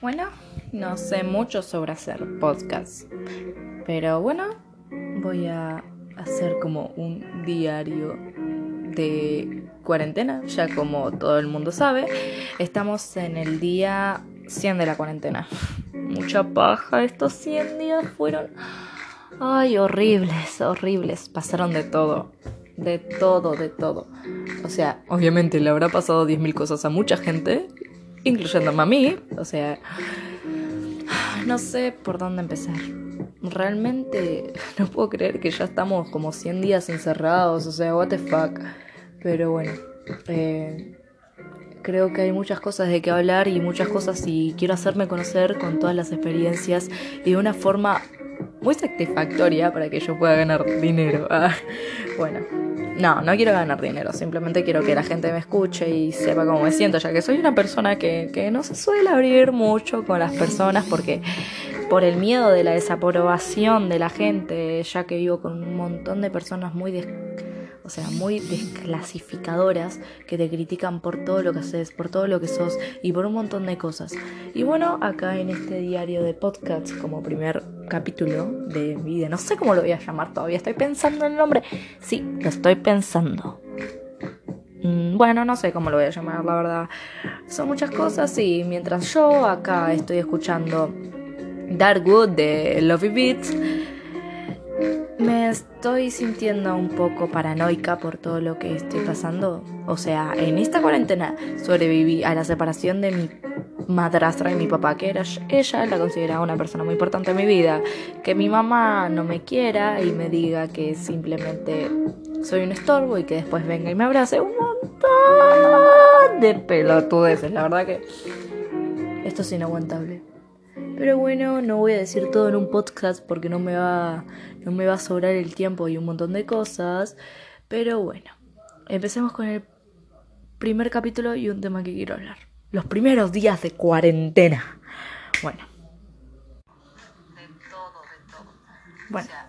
Bueno, no sé mucho sobre hacer podcast, pero bueno, voy a hacer como un diario de cuarentena, ya como todo el mundo sabe, estamos en el día 100 de la cuarentena. Mucha paja, estos 100 días fueron... Ay, horribles, horribles, pasaron de todo, de todo, de todo. O sea, obviamente le habrá pasado 10.000 cosas a mucha gente, incluyéndome a mí. O sea, no sé por dónde empezar. Realmente no puedo creer que ya estamos como 100 días encerrados. O sea, what the fuck. Pero bueno, eh, creo que hay muchas cosas de qué hablar y muchas cosas y quiero hacerme conocer con todas las experiencias y de una forma muy satisfactoria para que yo pueda ganar dinero. Ah, bueno, no, no quiero ganar dinero, simplemente quiero que la gente me escuche y sepa cómo me siento, ya que soy una persona que, que no se suele abrir mucho con las personas porque por el miedo de la desaprobación de la gente, ya que vivo con un montón de personas muy o sea, muy desclasificadoras que te critican por todo lo que haces, por todo lo que sos y por un montón de cosas. Y bueno, acá en este diario de podcast, como primer capítulo de vida, no sé cómo lo voy a llamar todavía, estoy pensando en el nombre. Sí, lo estoy pensando. Mm, bueno, no sé cómo lo voy a llamar, la verdad. Son muchas cosas y mientras yo acá estoy escuchando Darkwood de Lovey Beats, me estoy sintiendo un poco paranoica por todo lo que estoy pasando. O sea, en esta cuarentena sobreviví a la separación de mi madrastra y mi papá, que era ella la consideraba una persona muy importante en mi vida. Que mi mamá no me quiera y me diga que simplemente soy un estorbo y que después venga y me abrace un montón de pelotudeces. La verdad que esto es inaguantable. Pero bueno, no voy a decir todo en un podcast porque no me va, no me va a sobrar el tiempo y un montón de cosas. Pero bueno, empecemos con el primer capítulo y un tema que quiero hablar. Los primeros días de cuarentena. Bueno. De todo, de todo. Bueno. O sea,